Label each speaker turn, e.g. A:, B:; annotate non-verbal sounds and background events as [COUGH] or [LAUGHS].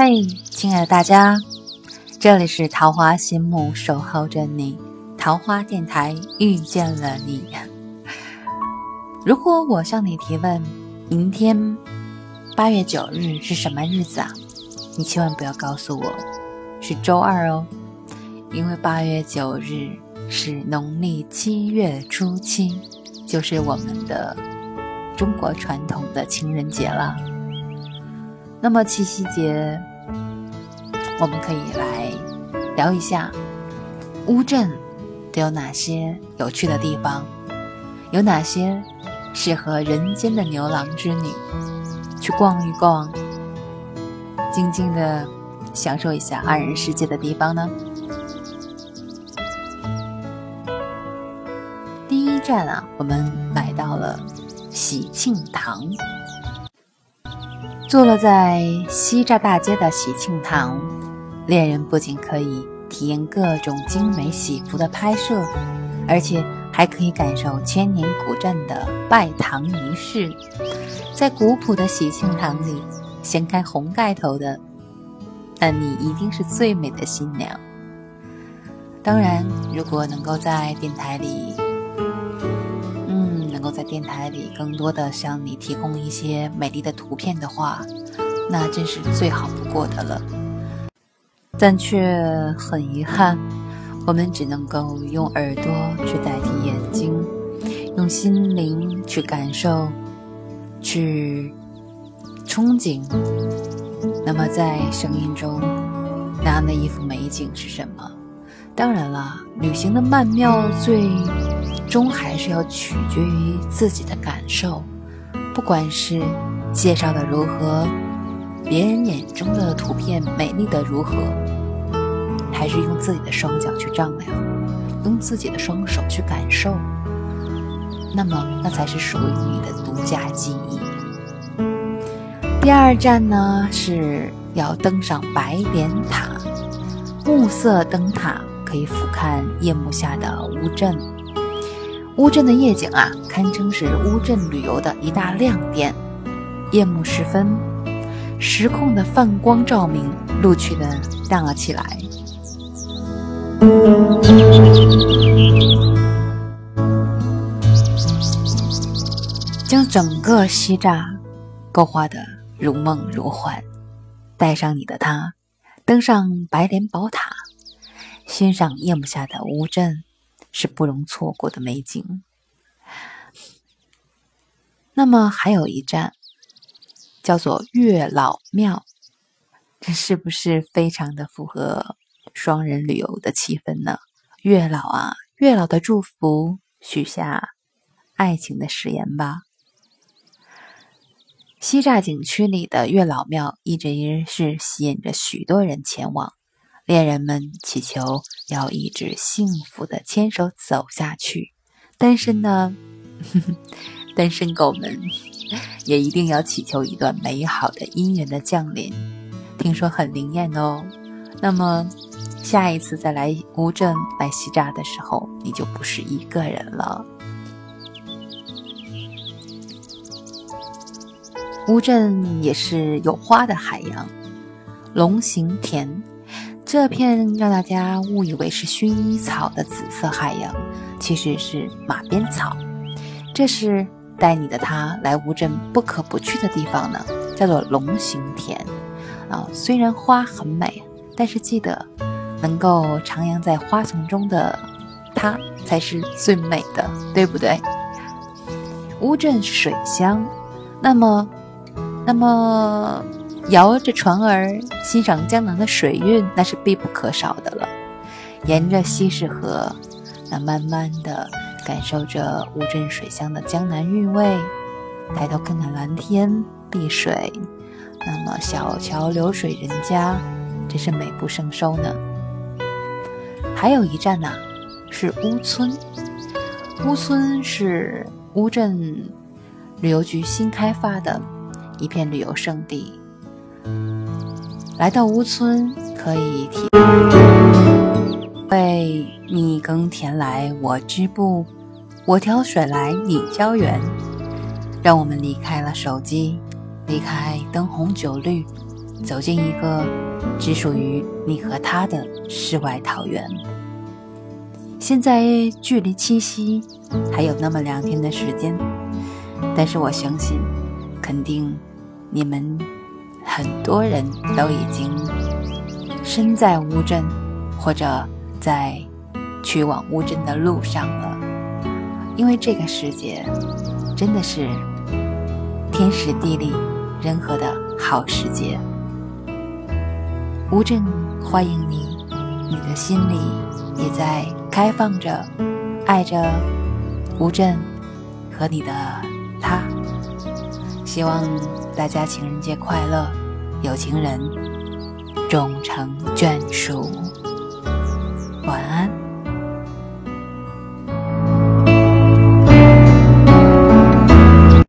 A: 嘿，亲爱的大家，这里是桃花心木守候着你，桃花电台遇见了你。如果我向你提问，明天八月九日是什么日子啊？你千万不要告诉我是周二哦，因为八月九日是农历七月初七，就是我们的中国传统的情人节了。那么七夕节，我们可以来聊一下乌镇都有哪些有趣的地方，有哪些适合人间的牛郎织女去逛一逛，静静的享受一下二人世界的地方呢？第一站啊，我们来到了喜庆堂。坐落在西栅大街的喜庆堂，恋人不仅可以体验各种精美喜服的拍摄，而且还可以感受千年古镇的拜堂仪式。在古朴的喜庆堂里，掀开红盖头的，那你一定是最美的新娘。当然，如果能够在电台里。能够在电台里更多的向你提供一些美丽的图片的话，那真是最好不过的了。但却很遗憾，我们只能够用耳朵去代替眼睛，用心灵去感受，去憧憬。那么在声音中，那样的一幅美景是什么？当然了，旅行的曼妙最。终还是要取决于自己的感受，不管是介绍的如何，别人眼中的图片美丽的如何，还是用自己的双脚去丈量，用自己的双手去感受，那么那才是属于你的独家记忆。第二站呢是要登上白莲塔，暮色灯塔可以俯瞰夜幕下的乌镇。乌镇的夜景啊，堪称是乌镇旅游的一大亮点。夜幕时分，石控的泛光照明，陆续的亮了起来，将整个西栅勾画的如梦如幻。带上你的他，登上白莲宝塔，欣赏夜幕下的乌镇。是不容错过的美景。那么还有一站叫做月老庙，这是不是非常的符合双人旅游的气氛呢？月老啊，月老的祝福，许下爱情的誓言吧。西栅景区里的月老庙一直是吸引着许多人前往。恋人们祈求要一直幸福的牵手走下去，单身的 [LAUGHS] 单身狗们也一定要祈求一段美好的姻缘的降临，听说很灵验哦。那么下一次再来乌镇来西栅的时候，你就不是一个人了。乌镇也是有花的海洋，龙形田。这片让大家误以为是薰衣草的紫色海洋，其实是马鞭草。这是带你的他来乌镇不可不去的地方呢，叫做龙形田。啊，虽然花很美，但是记得能够徜徉在花丛中的它才是最美的，对不对？乌镇水乡，那么，那么。摇着船儿欣赏江南的水韵，那是必不可少的了。沿着西市河，那慢慢的感受着乌镇水乡的江南韵味。抬头看看蓝天碧水，那么小桥流水人家，真是美不胜收呢。还有一站呐，是乌村。乌村是乌镇旅游局新开发的一片旅游胜地。来到乌村，可以体会你耕田来我织布，我挑水来你浇园。让我们离开了手机，离开灯红酒绿，走进一个只属于你和他的世外桃源。现在距离七夕还有那么两天的时间，但是我相信，肯定你们很多人都已经身在乌镇，或者在去往乌镇的路上了。因为这个世界真的是天时地利人和的好时节。乌镇欢迎你，你的心里也在开放着，爱着乌镇和你的他。希望大家情人节快乐，有情人终成眷属。